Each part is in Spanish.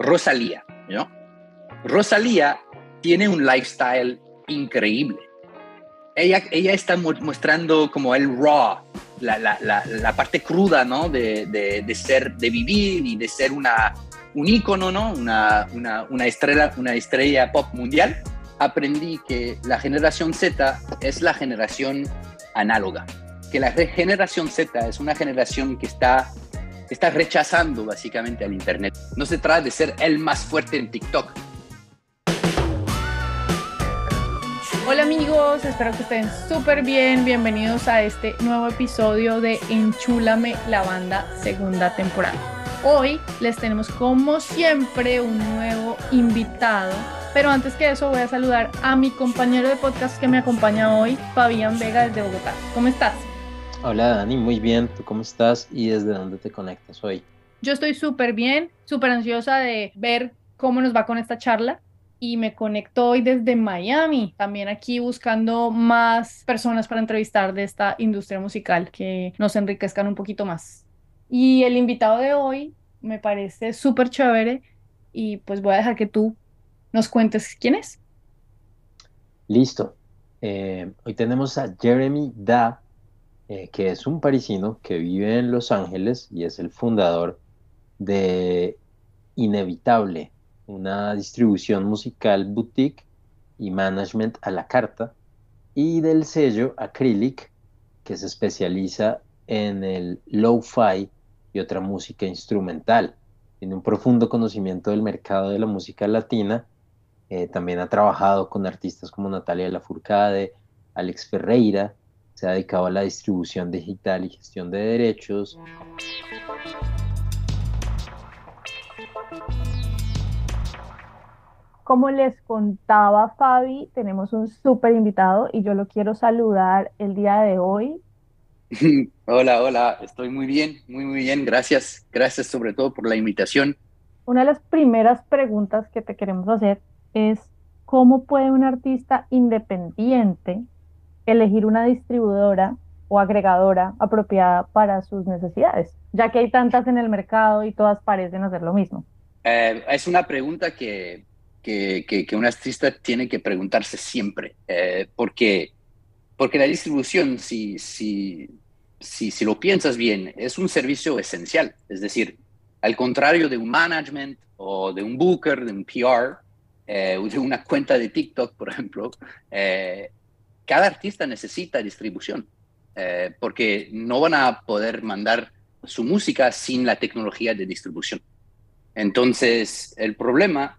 Rosalía, ¿no? Rosalía tiene un lifestyle increíble. Ella, ella está mostrando como el raw, la, la, la, parte cruda, ¿no? De, de, de, ser, de vivir y de ser una, un ícono, ¿no? Una, una, una, estrella, una estrella pop mundial. Aprendí que la generación Z es la generación análoga, que la generación Z es una generación que está, está rechazando básicamente al Internet. No se trata de ser el más fuerte en TikTok, Hola amigos, espero que estén súper bien. Bienvenidos a este nuevo episodio de Enchúlame la banda segunda temporada. Hoy les tenemos como siempre un nuevo invitado, pero antes que eso voy a saludar a mi compañero de podcast que me acompaña hoy, Fabián Vega desde Bogotá. ¿Cómo estás? Hola Dani, muy bien. ¿Tú cómo estás y desde dónde te conectas hoy? Yo estoy súper bien, súper ansiosa de ver cómo nos va con esta charla y me conecto hoy desde Miami, también aquí buscando más personas para entrevistar de esta industria musical que nos enriquezcan un poquito más. Y el invitado de hoy me parece súper chévere y pues voy a dejar que tú nos cuentes quién es. Listo. Eh, hoy tenemos a Jeremy Da, eh, que es un parisino que vive en Los Ángeles y es el fundador de Inevitable, una distribución musical boutique y management a la carta, y del sello Acrylic, que se especializa en el lo-fi y otra música instrumental. Tiene un profundo conocimiento del mercado de la música latina. Eh, también ha trabajado con artistas como Natalia Lafourcade, Alex Ferreira. Se ha dedicado a la distribución digital y gestión de derechos. Como les contaba Fabi, tenemos un súper invitado y yo lo quiero saludar el día de hoy. Hola, hola, estoy muy bien, muy, muy bien, gracias. Gracias sobre todo por la invitación. Una de las primeras preguntas que te queremos hacer es, ¿cómo puede un artista independiente elegir una distribuidora o agregadora apropiada para sus necesidades? Ya que hay tantas en el mercado y todas parecen hacer lo mismo. Eh, es una pregunta que que, que, un artista tiene que preguntarse siempre, eh, porque, porque la distribución, si, si, si, si, lo piensas bien, es un servicio esencial. Es decir, al contrario de un management o de un booker, de un PR, eh, de una cuenta de TikTok, por ejemplo, eh, cada artista necesita distribución, eh, porque no van a poder mandar su música sin la tecnología de distribución. Entonces, el problema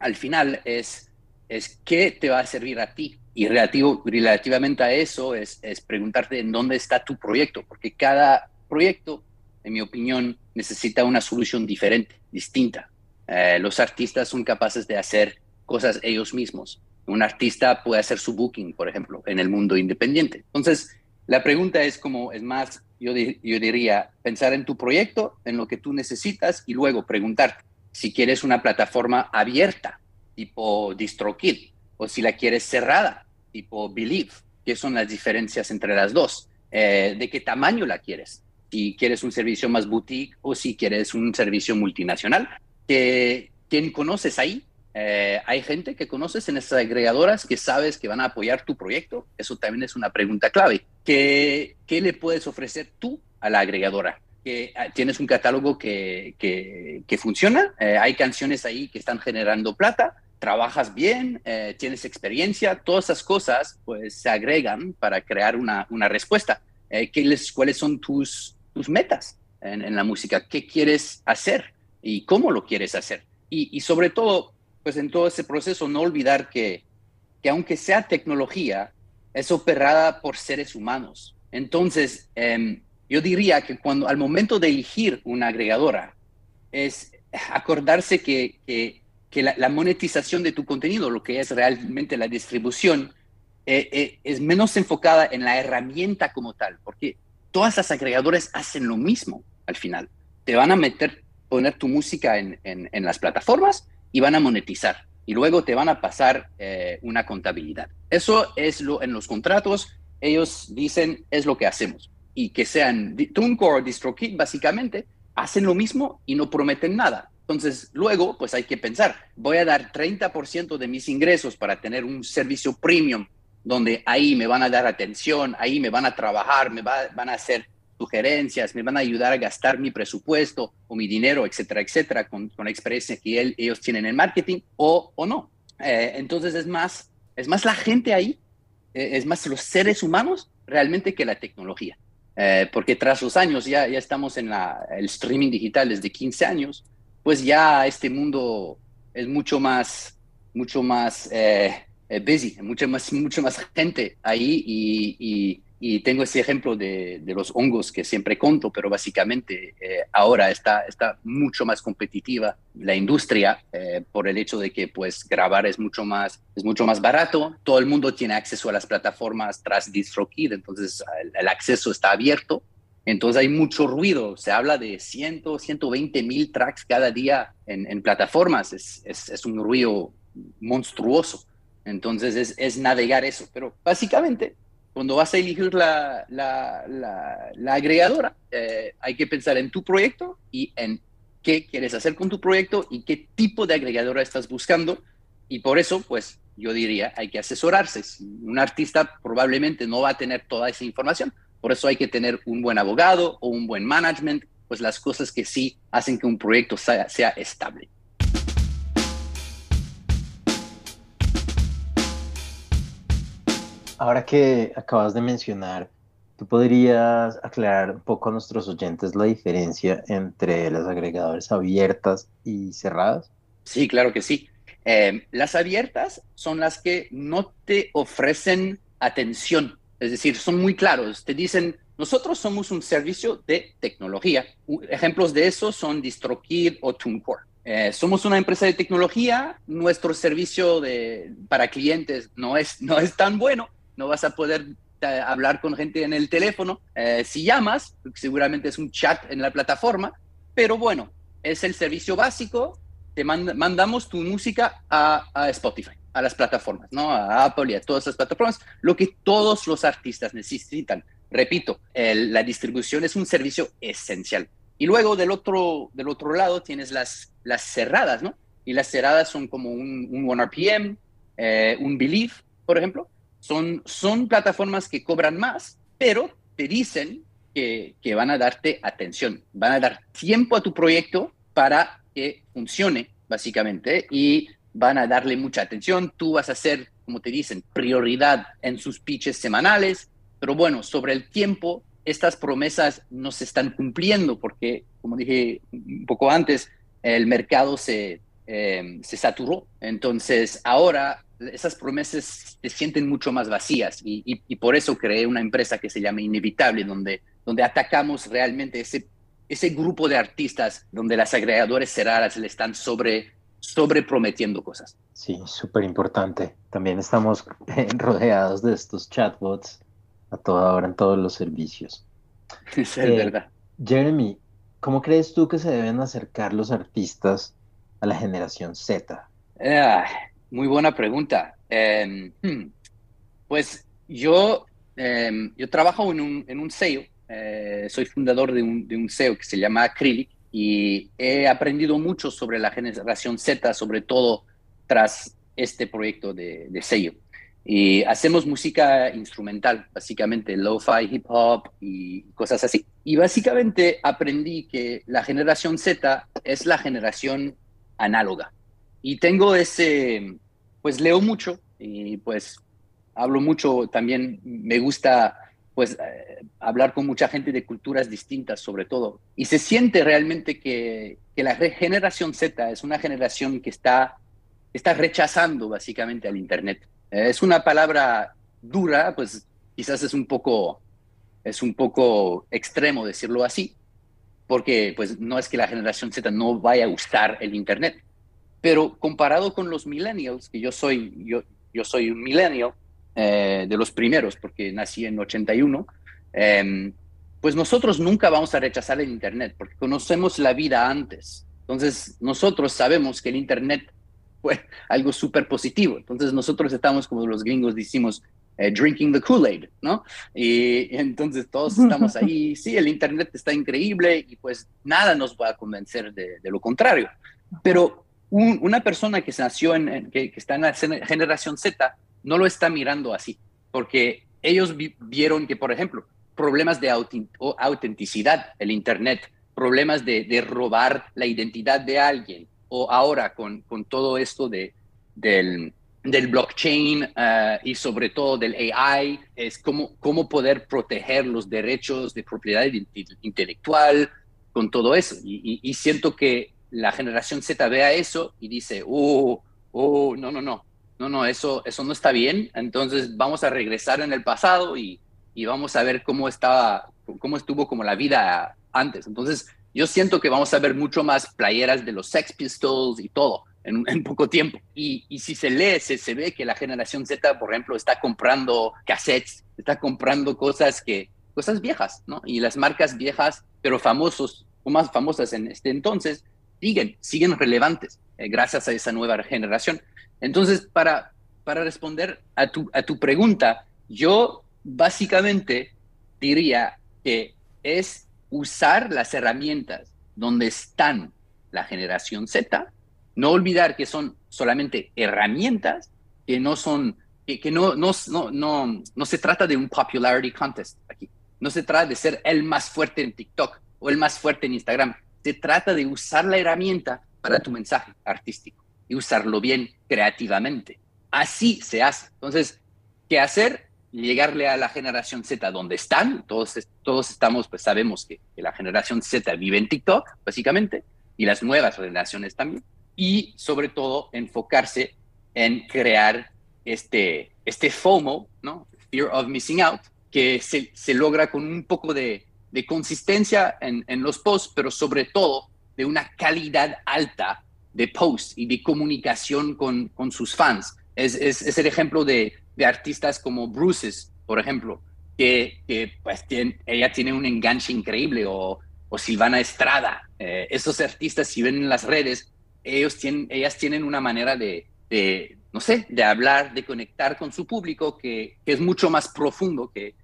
al final es, es qué te va a servir a ti. Y relativamente a eso es, es preguntarte en dónde está tu proyecto, porque cada proyecto, en mi opinión, necesita una solución diferente, distinta. Eh, los artistas son capaces de hacer cosas ellos mismos. Un artista puede hacer su booking, por ejemplo, en el mundo independiente. Entonces, la pregunta es como, es más, yo, yo diría, pensar en tu proyecto, en lo que tú necesitas y luego preguntarte, si quieres una plataforma abierta, tipo DistroKid, o si la quieres cerrada, tipo Believe, ¿qué son las diferencias entre las dos? Eh, ¿De qué tamaño la quieres? Si quieres un servicio más boutique o si quieres un servicio multinacional. ¿Quién conoces ahí? Eh, ¿Hay gente que conoces en esas agregadoras que sabes que van a apoyar tu proyecto? Eso también es una pregunta clave. ¿Qué, qué le puedes ofrecer tú a la agregadora? Ah, tienes un catálogo que, que, funciona, eh, hay canciones ahí que están generando plata, trabajas bien, eh, tienes experiencia, todas esas cosas pues se agregan para crear una, una respuesta. Eh, ¿Cuáles son tus, tus metas en, en, la música? ¿Qué quieres hacer y cómo lo quieres hacer? Y, y, sobre todo, pues en todo ese proceso no olvidar que, que aunque sea tecnología, es operada por seres humanos. Entonces, eh, yo diría que cuando al momento de elegir una agregadora es acordarse que, que, la, monetización de tu contenido, lo que es realmente la distribución, eh, eh, es menos enfocada en la herramienta como tal, porque todas las agregadoras hacen lo mismo al final. Te van a meter, poner tu música en, en, las plataformas y van a monetizar. Y luego te van a pasar eh, una contabilidad. Eso es lo en los contratos. Ellos dicen, es lo que hacemos y que sean TuneCore o DistroKid, básicamente, hacen lo mismo y no prometen nada. Entonces, luego, pues hay que pensar, voy a dar 30% de mis ingresos para tener un servicio premium, donde ahí me van a dar atención, ahí me van a trabajar, me van a hacer sugerencias, me van a ayudar a gastar mi presupuesto o mi dinero, etcétera, etcétera, con, con la experiencia que ellos tienen en marketing o, o no. Eh, entonces es más, es más la gente ahí, eh, es más los seres humanos realmente que la tecnología. Eh, porque tras los años, ya, ya estamos en la, el streaming digital desde 15 años, pues ya este mundo es mucho más, mucho más eh, eh, busy, mucho más, mucho más gente ahí y, y, tengo ese ejemplo de, de, los hongos que siempre conto, pero básicamente eh, ahora está, está mucho más competitiva la industria por el hecho de que pues grabar es mucho más, es mucho más barato, todo el mundo tiene acceso a las plataformas tras DistroKid, entonces el acceso está abierto entonces hay mucho ruido, se habla de 100, 120 mil tracks cada día en, plataformas, es, es, un ruido monstruoso. Entonces es, es, navegar eso, pero básicamente cuando vas a elegir la, agregadora, eh, hay que pensar en tu proyecto y en qué quieres hacer con tu proyecto y qué tipo de agregadora estás buscando. Y por eso, pues yo diría, hay que asesorarse. Un artista probablemente no va a tener toda esa información, por eso hay que tener un buen abogado o un buen management, pues las cosas que sí hacen que un proyecto sea, estable. Ahora que acabas de mencionar, ¿tú podrías aclarar un poco a nuestros oyentes la diferencia entre las agregadores abiertas y cerradas? Sí, claro que sí. Eh, las abiertas son las que no te ofrecen atención es decir, son muy claros. Te dicen, nosotros somos un servicio de tecnología. Ejemplos de eso son DistroKid o TuneCore. Eh, somos una empresa de tecnología. Nuestro servicio de, para clientes no es, no es tan bueno. No vas a poder eh, hablar con gente en el teléfono. Eh, si llamas, seguramente es un chat en la plataforma. Pero bueno, es el servicio básico. Te mandamos tu música a Spotify a las plataformas, ¿no? A Apple y a todas las plataformas, lo que todos los artistas necesitan. Repito, la distribución es un servicio esencial. Y luego del otro, del otro lado tienes las, las cerradas, ¿no? Y las cerradas son como un, un 1RPM, eh, un Believe, por ejemplo. Son, son plataformas que cobran más, pero te dicen que, que van a darte atención, van a dar tiempo a tu proyecto para que funcione, básicamente, y van a darle mucha atención, tú vas a ser, como te dicen, prioridad en sus pitches semanales, pero bueno, sobre el tiempo, estas promesas no se están cumpliendo porque, como dije un poco antes, el mercado se, eh, se saturó. Entonces, ahora esas promesas se sienten mucho más vacías y, y, por eso creé una empresa que se llama Inevitable, donde, donde atacamos realmente ese, ese grupo de artistas donde las agregadores cerradas le están sobre sobreprometiendo cosas. Sí, súper importante. También estamos rodeados de estos chatbots a toda hora en todos los servicios. Es eh, verdad. Jeremy, ¿cómo crees tú que se deben acercar los artistas a la generación Z? Ah, muy buena pregunta. Em, hmm, pues yo, em, yo trabajo en un, en un sello, eh, soy fundador de un, de un sello que se llama Acrylic y he aprendido mucho sobre la generación Z, sobre todo tras este proyecto de, sello. Y hacemos música instrumental, básicamente lo-fi, hip hop y cosas así. Y básicamente aprendí que la generación Z es la generación análoga. Y tengo ese, pues leo mucho y pues hablo mucho, también me gusta pues eh, hablar con mucha gente de culturas distintas sobre todo. Y se siente realmente que, que la generación Z es una generación que está, está rechazando básicamente al Internet. Eh, es una palabra dura, pues quizás es un poco, es un poco extremo decirlo así, porque pues no es que la generación Z no vaya a gustar el Internet, pero comparado con los millennials, que yo soy, yo, yo soy un millennial, eh, de los primeros, porque nací en 81, em, pues nosotros nunca vamos a rechazar el Internet, porque conocemos la vida antes. Entonces, nosotros sabemos que el Internet fue algo súper positivo. Entonces, nosotros estamos, como los gringos decimos, eh, drinking the Kool-Aid, ¿no? Y, entonces todos estamos ahí, sí, el Internet está increíble y pues nada nos va a convencer de, de lo contrario. Pero una persona que se nació en, que, está en la generación Z no lo está mirando así, porque ellos vieron que, por ejemplo, problemas de autenticidad, el Internet, problemas de, robar la identidad de alguien, o ahora con, todo esto de, del, blockchain eh, y sobre todo del AI, es cómo, cómo poder proteger los derechos de propiedad intelectual con todo eso. Y, siento que la generación Z vea eso y dice, oh, oh, no, no, no, no, no, eso, eso no está bien. Entonces vamos a regresar en el pasado y, y vamos a ver cómo estaba, cómo estuvo como la vida antes. Entonces yo siento que vamos a ver mucho más playeras de los Sex Pistols y todo en, poco tiempo. Y, si se lee, se, ve que la generación Z, por ejemplo, está comprando cassettes, está comprando cosas que cosas viejas, ¿no? Y las marcas viejas, pero famosos o más famosas en este entonces, siguen, siguen relevantes eh, gracias a esa nueva generación. Entonces, para, para responder a tu, a tu pregunta, yo básicamente diría que es usar las herramientas donde están la generación Z no olvidar que son solamente herramientas, que no son, que, no, no, no, no, se trata de un popularity contest aquí. No se trata de ser el más fuerte en TikTok o el más fuerte en Instagram. Se trata de usar la herramienta para tu mensaje artístico y usarlo bien creativamente. Así se hace. Entonces, ¿qué hacer? Llegarle a la generación Z donde están. Todos, todos estamos, pues sabemos que, que la generación Z vive en TikTok, básicamente, y las nuevas generaciones también y sobre todo enfocarse en crear este, este FOMO, ¿no? Fear of Missing Out, que se, se logra con un poco de, de consistencia en, en, los posts, pero sobre todo de una calidad alta de posts y de comunicación con, con sus fans. Es, es, es, el ejemplo de, de artistas como Bruce's, por ejemplo, que, que pues ella tiene un enganche increíble, o, o Silvana Estrada. Eh, esos artistas, si ven en las redes, ellos tienen, ellas tienen una manera de, no sé, de hablar, de conectar con su público que, es mucho más profundo que,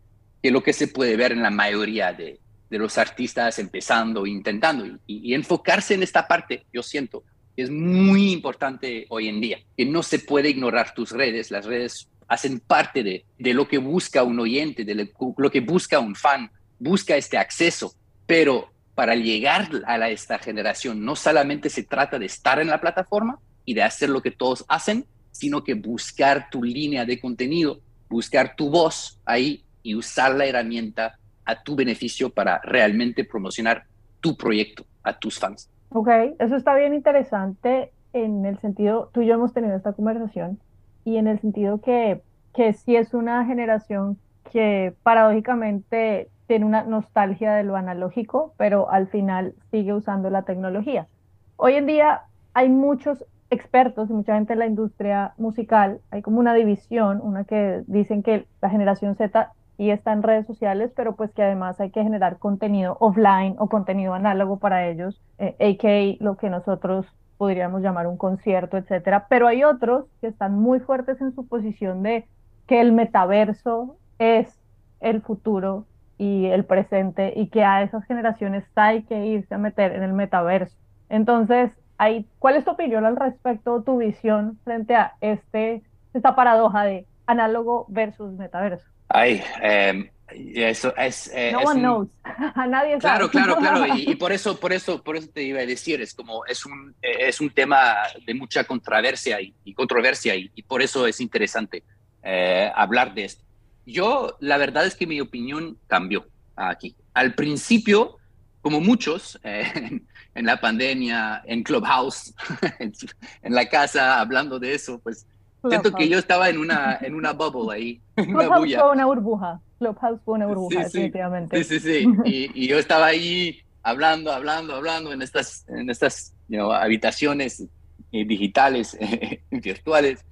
que, lo que se puede ver en la mayoría de, los artistas empezando, intentando. Y, enfocarse en esta parte, yo siento, es muy importante hoy en día, que no se puede ignorar tus redes, las redes hacen parte de, de lo que busca un oyente, de lo que busca un fan, busca este acceso, pero para llegar a esta generación no solamente se trata de estar en la plataforma y de hacer lo que todos hacen, sino que buscar tu línea de contenido, buscar tu voz ahí y usar la herramienta a tu beneficio para realmente promocionar tu proyecto a tus fans. Ok, eso está bien interesante en el sentido, tú y yo hemos tenido esta conversación y en el sentido que, que sí es una generación que paradójicamente tiene una nostalgia de lo analógico, pero al final sigue usando la tecnología. Hoy en día hay muchos expertos y mucha gente en la industria musical, hay como una división, una que dicen que la generación Z y está en redes sociales, pero pues que además hay que generar contenido offline o contenido análogo para ellos, eh, a.k.a. lo que nosotros podríamos llamar un concierto, etcétera. Pero hay otros que están muy fuertes en su posición de que el metaverso es el futuro y el presente y que a esas generaciones hay que irse a meter en el metaverso. Entonces, ahí, ¿cuál es tu opinión al respecto, tu visión frente a este, esta paradoja de análogo versus metaverso? Ay, em, eso es... Eh, no one knows. a nadie sabe. Claro, claro, claro. Y, por eso, por eso, por eso te iba a decir, es como es un, es un tema de mucha controversia y, controversia y, por eso es interesante eh, hablar de esto. Yo, la verdad es que mi opinión cambió aquí. Al principio, como muchos, eh, en, la pandemia, en Clubhouse, en, la casa, hablando de eso, pues siento que yo estaba en una, en una bubble ahí. Clubhouse fue una burbuja. Clubhouse fue una burbuja, definitivamente. Sí, sí, sí. Y, yo estaba ahí hablando, hablando, hablando en estas, en estas habitaciones eh, digitales, virtuales.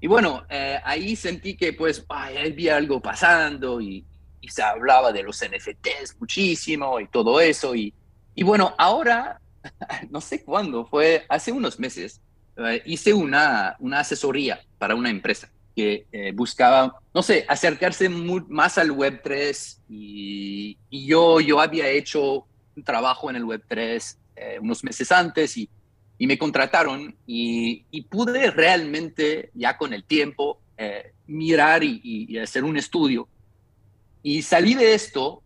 Y bueno, eh, ahí sentí que pues había algo pasando y, se hablaba de los NFTs muchísimo y todo eso. Y, y bueno, ahora, no sé cuándo, fue hace unos meses, eh, hice una, una asesoría para una empresa que eh, buscaba, no sé, acercarse más al Web3 y, y, yo, yo había hecho un trabajo en el Web3 unos meses antes y y me contrataron y, pude realmente ya con el tiempo eh, mirar y, hacer un estudio. Y salí de esto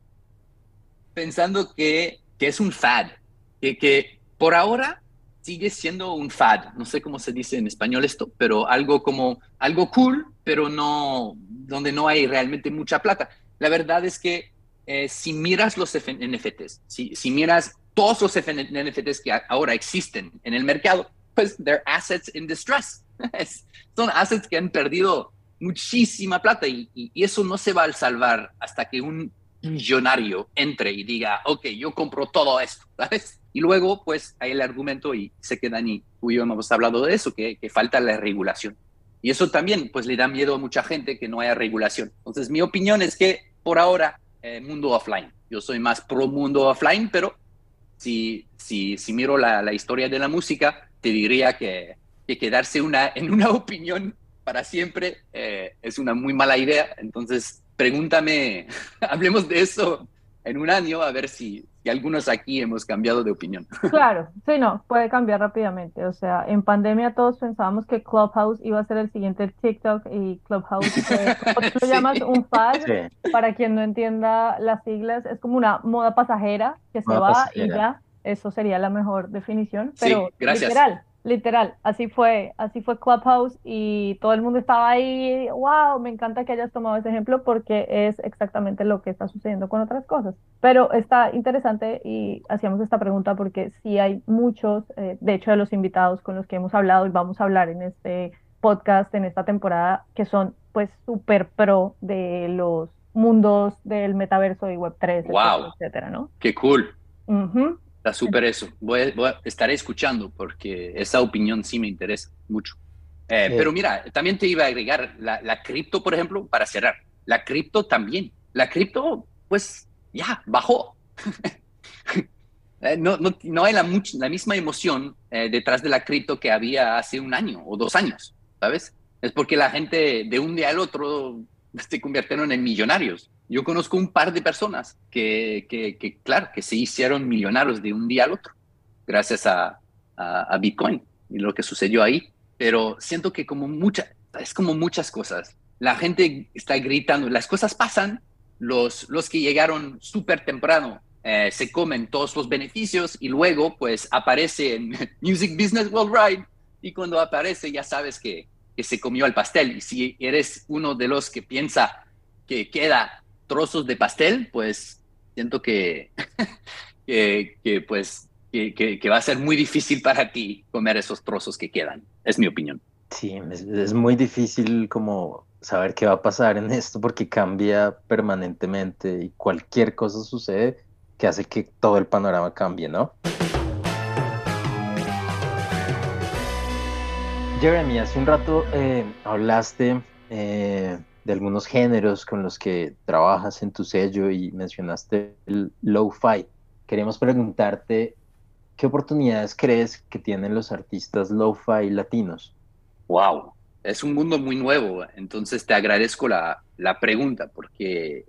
pensando que, que es un fad, que, que por ahora sigue siendo un fad, no sé cómo se dice en español esto, pero algo como algo cool, pero no donde no hay realmente mucha plata. La verdad es que eh, si miras los NFTs, si, si miras todos los NFTs que ahora existen en el mercado, pues they're assets in distress. Son assets que han perdido muchísima plata y, eso no se va a salvar hasta que un millonario entre y diga, ok, yo compro todo esto. Y luego, pues, hay el argumento, y sé que Dani, tú y yo hemos hablado de eso, que, que falta la regulación. Y eso también, pues, le da miedo a mucha gente que no haya regulación. Entonces, mi opinión es que, por ahora, eh, mundo offline. Yo soy más pro mundo offline, pero si, si, si miro la, la historia de la música, te diría que, que quedarse una, en una opinión para siempre eh, es una muy mala idea. Entonces, pregúntame, hablemos de eso en un año, a ver si, si algunos aquí hemos cambiado de opinión. Claro, sí, no, puede cambiar rápidamente. O sea, en pandemia todos pensábamos que Clubhouse iba a ser el siguiente TikTok y Clubhouse, fue, tú lo llamas un fad, para quien no entienda las siglas, es como una moda pasajera que se va y ya, eso sería la mejor definición, pero literal Literal, así fue, así fue Clubhouse y todo el mundo estaba ahí, wow, me encanta que hayas tomado ese ejemplo porque es exactamente lo que está sucediendo con otras cosas. Pero está interesante y hacíamos esta pregunta porque sí hay muchos, eh, de hecho de los invitados con los que hemos hablado y vamos a hablar en este podcast, en esta temporada, que son pues súper pro de los mundos del metaverso y Web3, wow. etcétera, ¿no? Qué cool. Está súper eso. Voy, a, estaré escuchando porque esa opinión sí me interesa mucho. Eh, pero mira, también te iba a agregar la, cripto, por ejemplo, para cerrar. La cripto también. La cripto, pues ya, bajó. Eh, no, no, no, hay la, la misma emoción eh, detrás de la cripto que había hace un año o dos años, ¿sabes? Es porque la gente de un día al otro se convirtieron en millonarios. Yo conozco un par de personas que, que, claro, que se hicieron millonarios de un día al otro, gracias a, a, Bitcoin y lo que sucedió ahí. Pero siento que como mucha, es como muchas cosas. La gente está gritando, las cosas pasan, los, los que llegaron súper temprano eh, se comen todos los beneficios y luego pues aparece en Music Business Worldwide y cuando aparece ya sabes que, que se comió el pastel. Y si eres uno de los que piensa que queda trozos de pastel, pues siento que, que, pues, que, va a ser muy difícil para ti comer esos trozos que quedan. Es mi opinión. Sí, es, muy difícil como saber qué va a pasar en esto porque cambia permanentemente y cualquier cosa sucede que hace que todo el panorama cambie, ¿no? Jeremy, hace un rato eh, hablaste eh, de algunos géneros con los que trabajas en tu sello y mencionaste el lo-fi. Queremos preguntarte, ¿qué oportunidades crees que tienen los artistas lo-fi latinos? Wow, es un mundo muy nuevo, entonces te agradezco la, la pregunta porque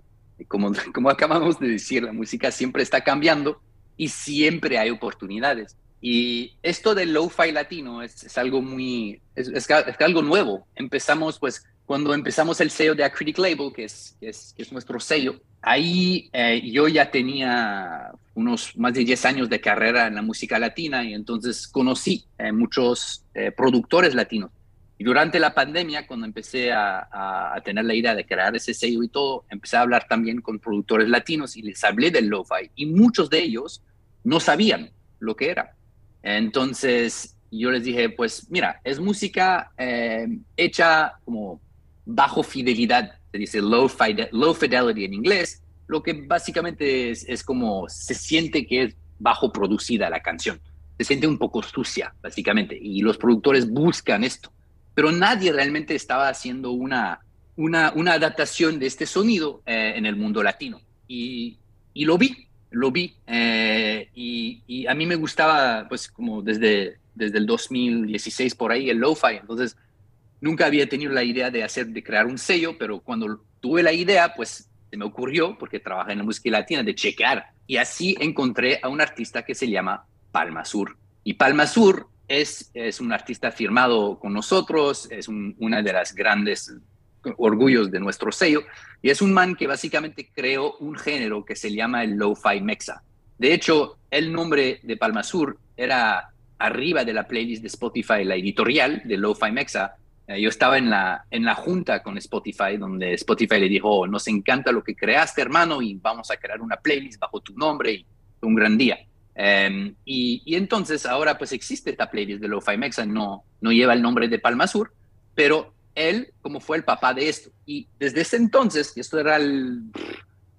como, como acabamos de decir, la música siempre está cambiando y siempre hay oportunidades. Y esto del lo-fi latino es, algo muy, es, es, algo nuevo. Empezamos pues cuando empezamos el sello de Acritic Label, que es, que es, que es nuestro sello, ahí eh, yo ya tenía unos más de 10 años de carrera en la música latina y entonces conocí eh, muchos eh, productores latinos. Y durante la pandemia, cuando empecé a, a, tener la idea de crear ese sello y todo, empecé a hablar también con productores latinos y les hablé del lo-fi y muchos de ellos no sabían lo que era. Entonces yo les dije, pues mira, es música hecha como bajo fidelidad, se dice low, low fidelity en inglés, lo que básicamente es, es, como se siente que es bajo producida la canción. Se siente un poco sucia, básicamente, y los productores buscan esto. Pero nadie realmente estaba haciendo una, una, una adaptación de este sonido eh, en el mundo latino. Y, y lo vi, lo vi. Eh, y, y, a mí me gustaba, pues, como desde, desde el 2016 por ahí, el lo-fi. Entonces, Nunca había tenido la idea de hacer, de crear un sello, pero cuando tuve la idea, pues se me ocurrió, porque trabaja en la música latina, de chequear. Y así encontré a un artista que se llama Palma Sur. Y Palma Sur es, es un artista firmado con nosotros, es una de las grandes orgullos de nuestro sello, y es un man que básicamente creó un género que se llama el lo-fi mexa. De hecho, el nombre de Palma Sur era arriba de la playlist de Spotify, la editorial de Lo-Fi Mexa. Eh, yo estaba en la, en la junta con Spotify, donde Spotify le dijo, oh, nos encanta lo que creaste, hermano, y vamos a crear una playlist bajo tu nombre, y un gran día. Em, y, entonces ahora pues existe esta playlist de Lo-Fi Mexa, no, no lleva el nombre de Palma Sur, pero él como fue el papá de esto. Y desde ese entonces, y esto era el,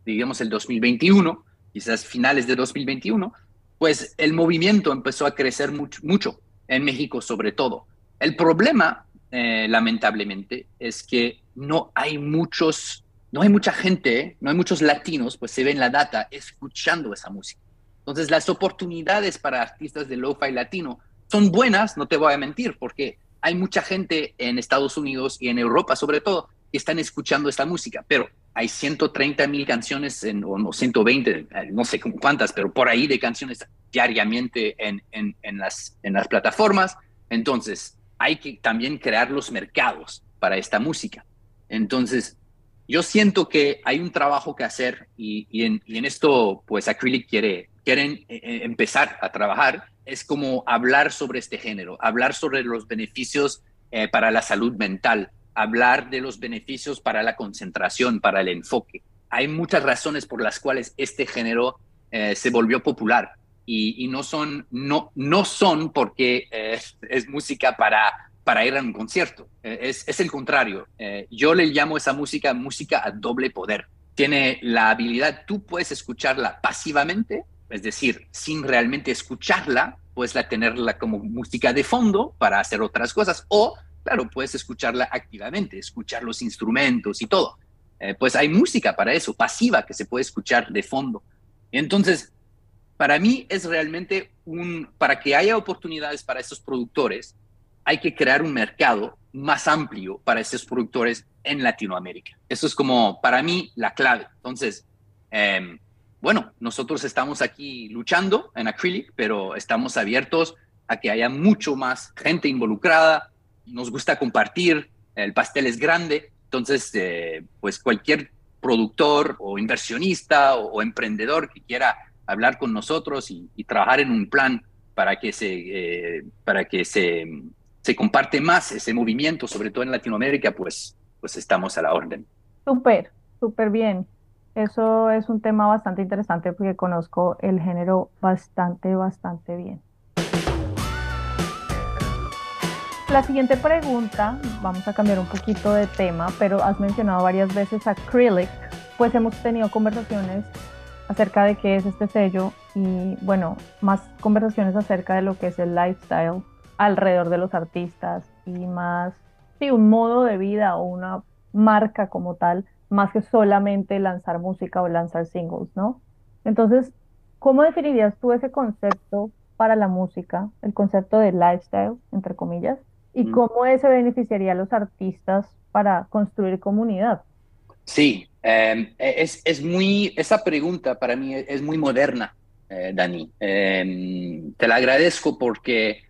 digamos, el 2021, quizás finales de 2021, pues el movimiento empezó a crecer mucho, mucho en México sobre todo. El problema, eh, lamentablemente, es que no hay muchos, no hay mucha gente, no hay muchos latinos, pues se ve en la data, escuchando esa música. Entonces las oportunidades para artistas de lo-fi latino son buenas, no te voy a mentir, porque hay mucha gente en Estados Unidos y en Europa sobre todo que están escuchando esta música, pero hay 130 mil canciones, en, o no, 120, eh, no sé cuántas, pero por ahí de canciones diariamente en, en, las, en las plataformas. Entonces, hay que también crear los mercados para esta música. Entonces, yo siento que hay un trabajo que hacer y, en, esto, pues Acrylic quiere, quieren eh, eh, empezar a trabajar, es como hablar sobre este género, hablar sobre los beneficios para la salud mental, hablar de los beneficios para la concentración, para el enfoque. Hay muchas razones por las cuales este género eh, se volvió popular y, no, son, no, no son porque eh, es música para, para ir a un concierto. Eh, es, es, el contrario. yo le llamo esa música música a doble poder. Tiene la habilidad, tú puedes escucharla pasivamente, es decir, sin realmente escucharla, puedes la tenerla como música de fondo para hacer otras cosas o claro, puedes escucharla activamente, escuchar los instrumentos y todo. Eh, pues hay música para eso, pasiva, que se puede escuchar de fondo. Entonces, para mí es realmente un, para que haya oportunidades para estos productores, hay que crear un mercado más amplio para estos productores en Latinoamérica. Eso es como, para mí, la clave. Entonces, em, bueno, nosotros estamos aquí luchando en Acrylic, pero estamos abiertos a que haya mucho más gente involucrada, nos gusta compartir, el pastel es grande, entonces, eh, pues cualquier productor o inversionista o, emprendedor que quiera hablar con nosotros y, trabajar en un plan para que se, eh, para que se, se comparte más ese movimiento, sobre todo en Latinoamérica, pues, pues estamos a la orden. Súper, súper bien. Eso es un tema bastante interesante porque conozco el género bastante, bastante bien. La siguiente pregunta, vamos a cambiar un poquito de tema, pero has mencionado varias veces Acrylic, pues hemos tenido conversaciones acerca de qué es este sello y bueno, más conversaciones acerca de lo que es el lifestyle alrededor de los artistas y más, sí, un modo de vida o una marca como tal, más que solamente lanzar música o lanzar singles, ¿no? Entonces, ¿cómo definirías tú ese concepto para la música, el concepto de lifestyle, entre comillas? y mm. cómo eso beneficiaría a los artistas para construir comunidad. Sí, em, e, es, es, muy, esa pregunta para mí es muy moderna, eh, Dani. Em, te la agradezco porque,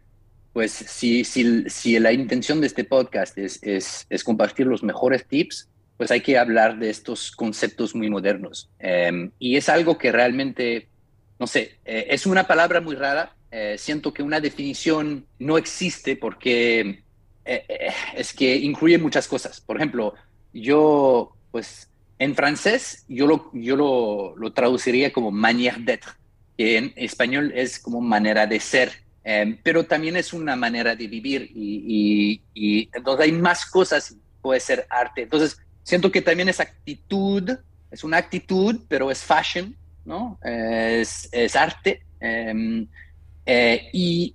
pues, si, si, si, la intención de este podcast es, es, es, compartir los mejores tips, pues hay que hablar de estos conceptos muy modernos. Em, y es algo que realmente, no sé, eh, es una palabra muy rara, eh, siento que una definición no existe porque eh, es que incluye muchas cosas. Por ejemplo, yo, pues, en francés, yo lo, yo lo, lo traduciría como manière d'être, que en español es como manera de ser, pero también es una manera de vivir y, y, entonces hay más cosas, puede ser arte. Entonces, siento que también es actitud, es una actitud, pero es fashion, ¿no? Es, es arte. Em, eh, y,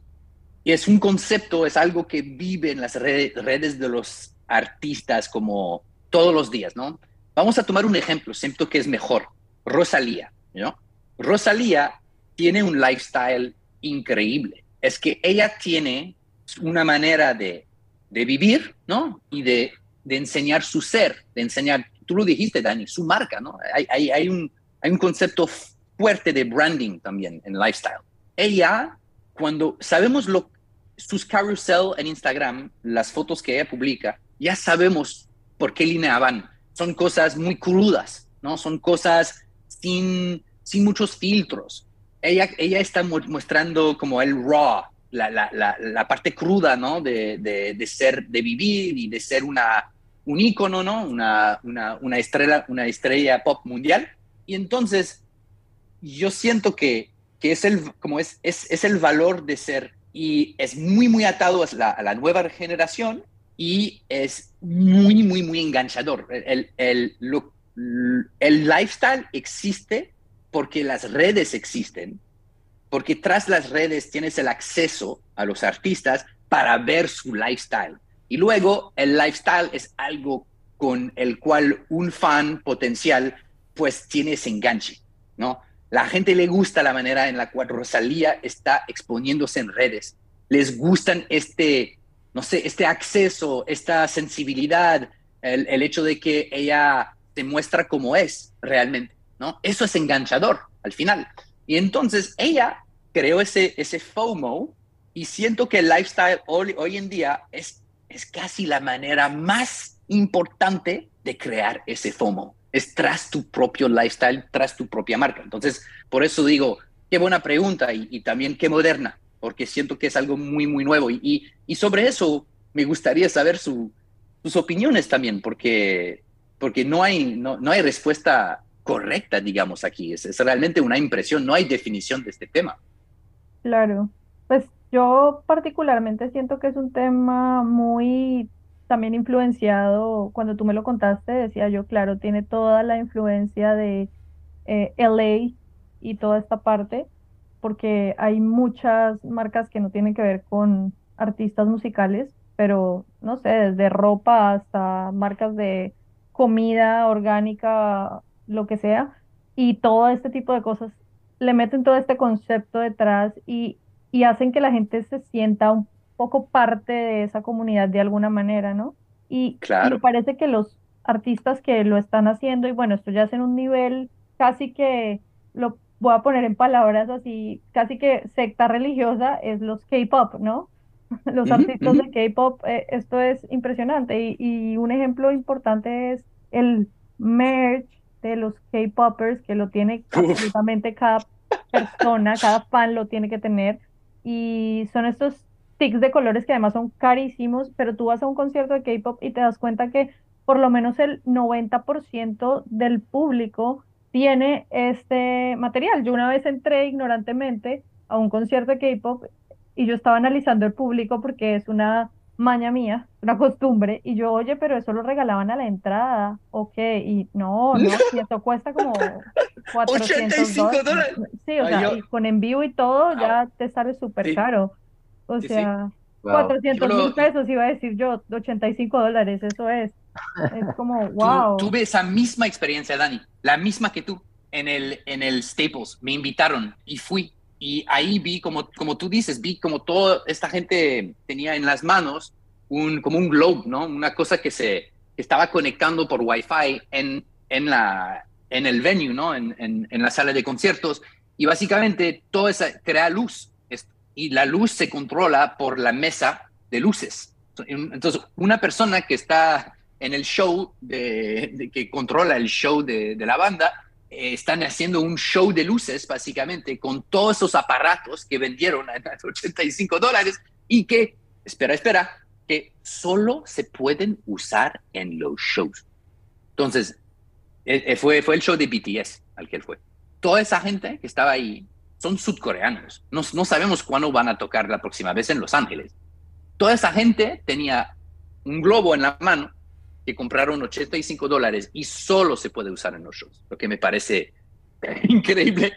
es un concepto, es algo que vive en las redes de los artistas como todos los días, ¿no? Vamos a tomar un ejemplo, siento que es mejor. Rosalía, ¿no? Rosalía tiene un lifestyle increíble. Es que ella tiene una manera de, de vivir, ¿no? Y de, de, enseñar su ser, de enseñar, tú lo dijiste, Dani, su marca, ¿no? Hay, hay, un, hay un concepto fuerte de branding también en lifestyle. Ella cuando sabemos lo, sus carousel en Instagram, las fotos que ella publica, ya sabemos por qué línea van. Son cosas muy crudas, ¿no? Son cosas sin, sin muchos filtros. Ella, ella está mostrando como el raw, la, la, parte cruda, ¿no? De, de, de, ser, de vivir y de ser una, un ícono, ¿no? Una, una, una, estrella, una estrella pop mundial. Y entonces, yo siento que, que es, el, como es, es, es el valor de ser y es muy, muy atado a la nueva generación y es muy, muy, muy enganchador. El, el, el lifestyle existe porque las redes existen, porque tras las redes tienes el acceso a los artistas para ver su lifestyle. Y luego el lifestyle es algo con el cual un fan potencial pues tiene ese enganche, ¿no? La gente le gusta la manera en la cual Rosalía está exponiéndose en redes. Les gustan este, no sé, este acceso, esta sensibilidad, el, el hecho de que ella se muestra como es realmente, ¿no? Eso es enganchador al final. Y entonces ella creó ese, ese FOMO y siento que el lifestyle hoy, hoy en día es, es casi la manera más importante de crear ese FOMO es tras tu propio lifestyle, tras tu propia marca. Entonces, por eso digo, qué buena pregunta y, también qué moderna, porque siento que es algo muy, muy nuevo. Y, sobre eso me gustaría saber su, sus opiniones también, porque, porque no, hay, no, no hay respuesta correcta, digamos, aquí. Es, es realmente una impresión, no hay definición de este tema. Claro, pues yo particularmente siento que es un tema muy también influenciado, cuando tú me lo contaste, decía yo, claro, tiene toda la influencia de eh, LA y toda esta parte, porque hay muchas marcas que no tienen que ver con artistas musicales, pero no sé, desde ropa hasta marcas de comida orgánica, lo que sea, y todo este tipo de cosas le meten todo este concepto detrás y, y hacen que la gente se sienta un poco parte de esa comunidad de alguna manera, ¿no? Y, me parece que los artistas que lo están haciendo, y bueno, esto ya es en un nivel casi que, lo voy a poner en palabras así, casi que secta religiosa, es los K-Pop, ¿no? Los artistas de K-Pop, eh, esto es impresionante. Y, y, un ejemplo importante es el merch de los K-Popers, que lo tiene absolutamente cada persona, cada fan lo tiene que tener. Y son estos de colores que además son carísimos, pero tú vas a un concierto de K-pop y te das cuenta que por lo menos el 90% del público tiene este material. Yo una vez entré ignorantemente a un concierto de K-pop y yo estaba analizando el público porque es una maña mía, una costumbre, y yo, oye, pero eso lo regalaban a la entrada, ok, y no, no, y eso cuesta como 400 dólares. Sí, o sea, y con envío y todo ya te sale súper caro. O sea, 400 mil pesos iba a decir yo, 85 dólares, eso es. Es como, wow. tuve esa misma experiencia, Dani, la misma que tú, en el, en el Staples. Me invitaron y fui. Y ahí vi, como, como tú dices, vi como toda esta gente tenía en las manos un, como un globe, ¿no? Una cosa que se estaba conectando por Wi-Fi en, en, la, en el venue, ¿no? En, en, en la sala de conciertos. Y básicamente todo esa crea luz y la luz se controla por la mesa de luces. Entonces, una persona que está en el show, que controla el show de, la banda, eh, están haciendo un show de luces, básicamente, con todos esos aparatos que vendieron a 85 dólares y que, espera, espera, que solo se pueden usar en los shows. Entonces, eh, eh, fue, fue el show de BTS al que él fue. Toda esa gente que estaba ahí son sudcoreanos. No, no sabemos cuándo van a tocar la próxima vez en Los Ángeles. Toda esa gente tenía un globo en la mano que compraron 85 dólares y solo se puede usar en los shows, lo que me parece increíble.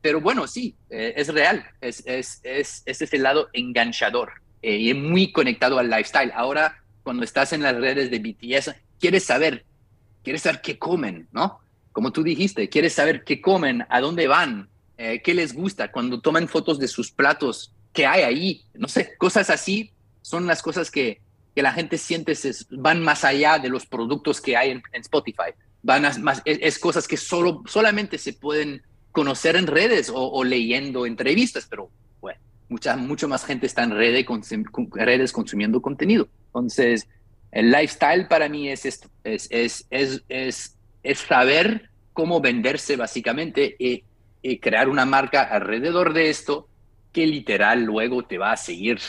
Pero bueno, sí, eh, es real, es, es, es, es, ese lado enganchador eh, y es muy conectado al lifestyle. Ahora, cuando estás en las redes de BTS, quieres saber, quieres saber qué comen, ¿no? Como tú dijiste, quieres saber qué comen, a dónde van, eh, qué les gusta, cuando toman fotos de sus platos, qué hay ahí, no sé, cosas así son las cosas que, que la gente siente, van más allá de los productos que hay en, Spotify, van más, es, cosas que solo, solamente se pueden conocer en redes o, leyendo entrevistas, pero bueno, mucha, mucho más gente está en redes, redes consumiendo contenido. Entonces, el lifestyle para mí es esto, es, es, es, es, es saber cómo venderse básicamente y, crear una marca alrededor de esto que literal luego te va a seguir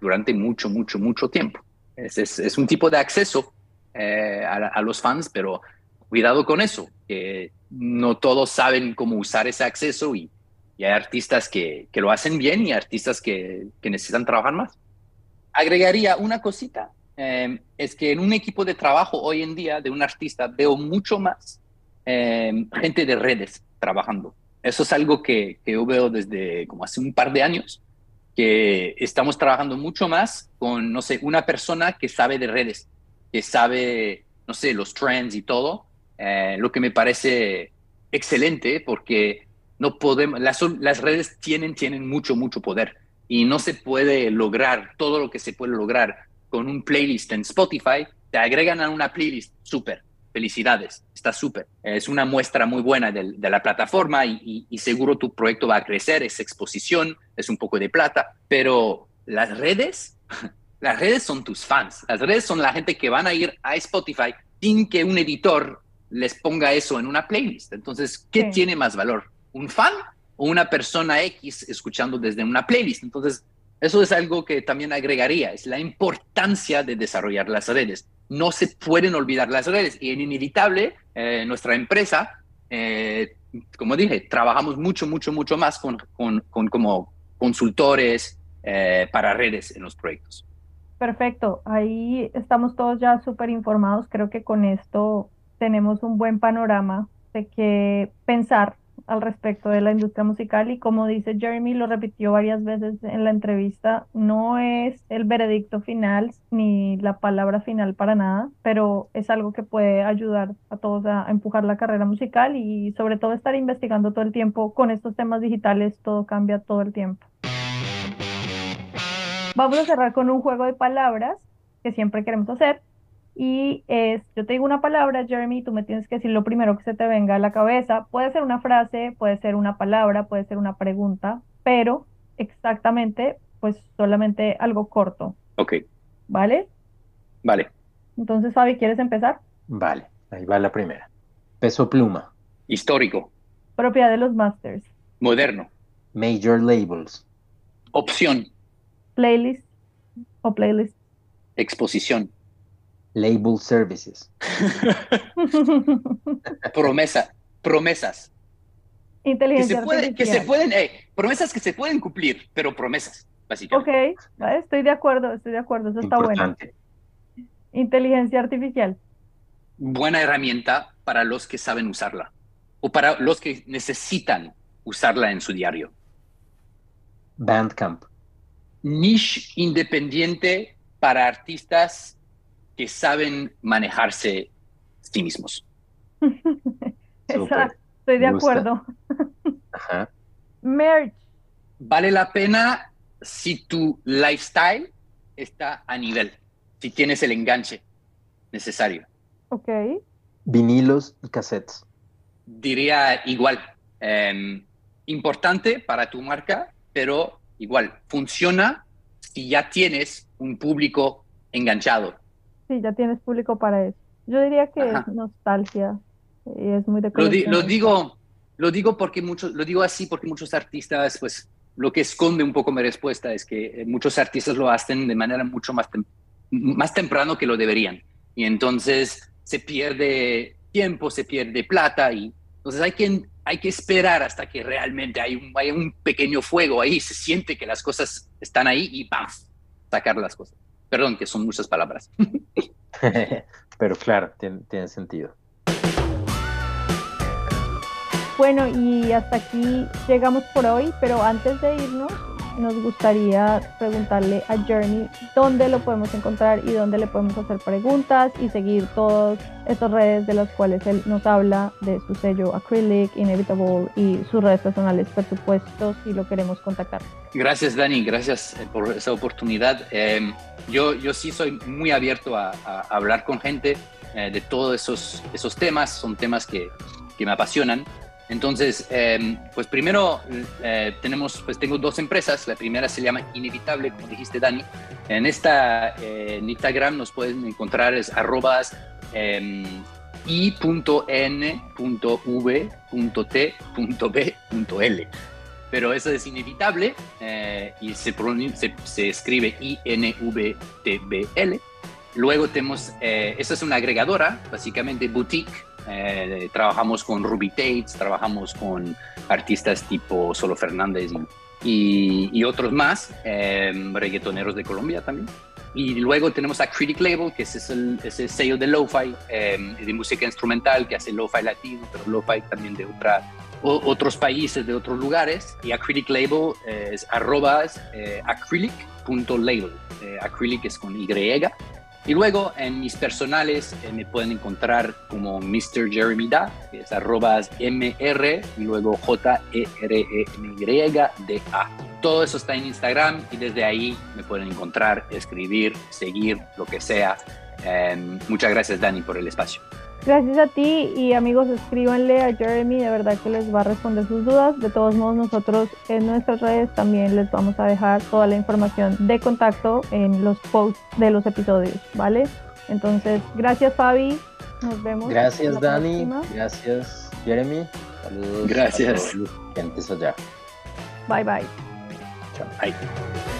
durante mucho, mucho, mucho tiempo. Es, es, un tipo de acceso eh, a, los fans, pero cuidado con eso, que no todos saben cómo usar ese acceso y, hay artistas que, que, lo hacen bien y artistas que, que necesitan trabajar más. Agregaría una cosita, eh, es que en un equipo de trabajo hoy en día de un artista veo mucho más eh, gente de redes trabajando. Eso es algo que, que, yo veo desde como hace un par de años, que estamos trabajando mucho más con, no sé, una persona que sabe de redes, que sabe, no sé, los trends y todo, eh, lo que me parece excelente porque no podemos, las, redes tienen, tienen mucho, mucho poder y no se puede lograr todo lo que se puede lograr con un playlist en Spotify, te agregan a una playlist súper. Felicidades, está súper. Es una muestra muy buena de, de la plataforma y, y, seguro tu proyecto va a crecer, es exposición, es un poco de plata, pero las redes, las redes son tus fans, las redes son la gente que van a ir a Spotify sin que un editor les ponga eso en una playlist. Entonces, ¿qué sí. tiene más valor? ¿Un fan o una persona X escuchando desde una playlist? Entonces, eso es algo que también agregaría, es la importancia de desarrollar las redes. No se pueden olvidar las redes y en Inevitable, eh, nuestra empresa, eh, como dije, trabajamos mucho, mucho, mucho más con, con, como consultores eh, para redes en los proyectos. Perfecto, ahí estamos todos ya súper informados. Creo que con esto tenemos un buen panorama de qué pensar al respecto de la industria musical y como dice Jeremy, lo repitió varias veces en la entrevista, no es el veredicto final ni la palabra final para nada, pero es algo que puede ayudar a todos a, empujar la carrera musical y sobre todo estar investigando todo el tiempo con estos temas digitales, todo cambia todo el tiempo. Vamos a cerrar con un juego de palabras que siempre queremos hacer y es, yo te digo una palabra, Jeremy, tú me tienes que decir lo primero que se te venga a la cabeza. Puede ser una frase, puede ser una palabra, puede ser una pregunta, pero exactamente, pues solamente algo corto. Ok. ¿Vale? Vale. Entonces, Fabi, ¿quieres empezar? Vale, ahí va la primera. Peso pluma. Histórico. Propiedad de los masters. Moderno. Major labels. Opción. Playlist o playlist. Exposición. Label services. Promesa, promesas. Inteligencia que se, puede, que se pueden, eh, promesas que se pueden cumplir, pero promesas, básicamente. Ok, estoy de acuerdo, estoy de acuerdo, eso está Importante. bueno. Inteligencia artificial. Buena herramienta para los que saben usarla o para los que necesitan usarla en su diario. Bandcamp. Niche independiente para artistas que saben manejarse sí mismos. Exacto, estoy de acuerdo. Ajá. Merch. Vale la pena si tu lifestyle está a nivel, si tienes el enganche necesario. Ok. Vinilos y cassettes. Diría igual. Eh, importante para tu marca, pero igual, funciona si ya tienes un público enganchado sí, ya tienes público para eso. Yo diría que Ajá. es nostalgia y es muy de lo, di lo, digo lo digo porque muchos lo digo así porque muchos artistas pues lo que esconde un poco mi respuesta es que muchos artistas lo hacen de manera mucho más tem más temprano que lo deberían y entonces se pierde tiempo se pierde plata y entonces hay que hay que esperar hasta que realmente hay un, hay un pequeño fuego ahí se siente que las cosas están ahí y ¡pam! sacar las cosas Perdón, que son muchas palabras. Pero claro, tiene, tiene, sentido. Bueno, y hasta aquí llegamos por hoy, pero antes de irnos, nos gustaría preguntarle a Journey dónde lo podemos encontrar y dónde le podemos hacer preguntas y seguir todas estas redes de las cuales él nos habla de su sello Acrylic, Inevitable y sus redes personales, por supuesto, si lo queremos contactar. Gracias, Dani, gracias eh, por esa oportunidad. Eh, yo, yo sí soy muy abierto a, a hablar con gente eh, de todos esos, esos temas, son temas que, que me apasionan. Entonces, em, pues primero eh, tenemos, pues tengo dos empresas. La primera se llama Inevitable, como dijiste, Dani. En esta, eh, en Instagram nos pueden encontrar es arrobas em, i.n.v.t.b.l. Pero eso es inevitable eh, y se, se, se, escribe I-N-V-T-B-L. Luego tenemos, esa es una agregadora, básicamente boutique, eh, trabajamos con Ruby Tates, trabajamos con artistas tipo Solo Fernández y, otros más, eh, reggaetoneros de Colombia también. Y luego tenemos a Critic Label, que es el, sello de lo-fi, eh, de música instrumental, que hace lo-fi latino, pero lo-fi también de otra, otros países, de otros lugares. Y Critic Label es arrobas acrylic.label. acrylic es con Y y luego en mis personales eh, me pueden encontrar como Mr. Jeremy Da, que es arrobas MR y luego J-E-R-E-M-Y-D-A. Todo eso está en Instagram y desde ahí me pueden encontrar, escribir, seguir, lo que sea. Em, muchas gracias Dani por el espacio. Gracias a ti y amigos, escríbanle a Jeremy, de verdad que les va a responder sus dudas. De todos modos, nosotros en nuestras redes también les vamos a dejar toda la información de contacto en los posts de los episodios, ¿vale? Entonces, gracias Fabi, nos vemos. Gracias Dani, gracias Jeremy, saludos gracias. a todos allá. Bye bye. Chao. Bye.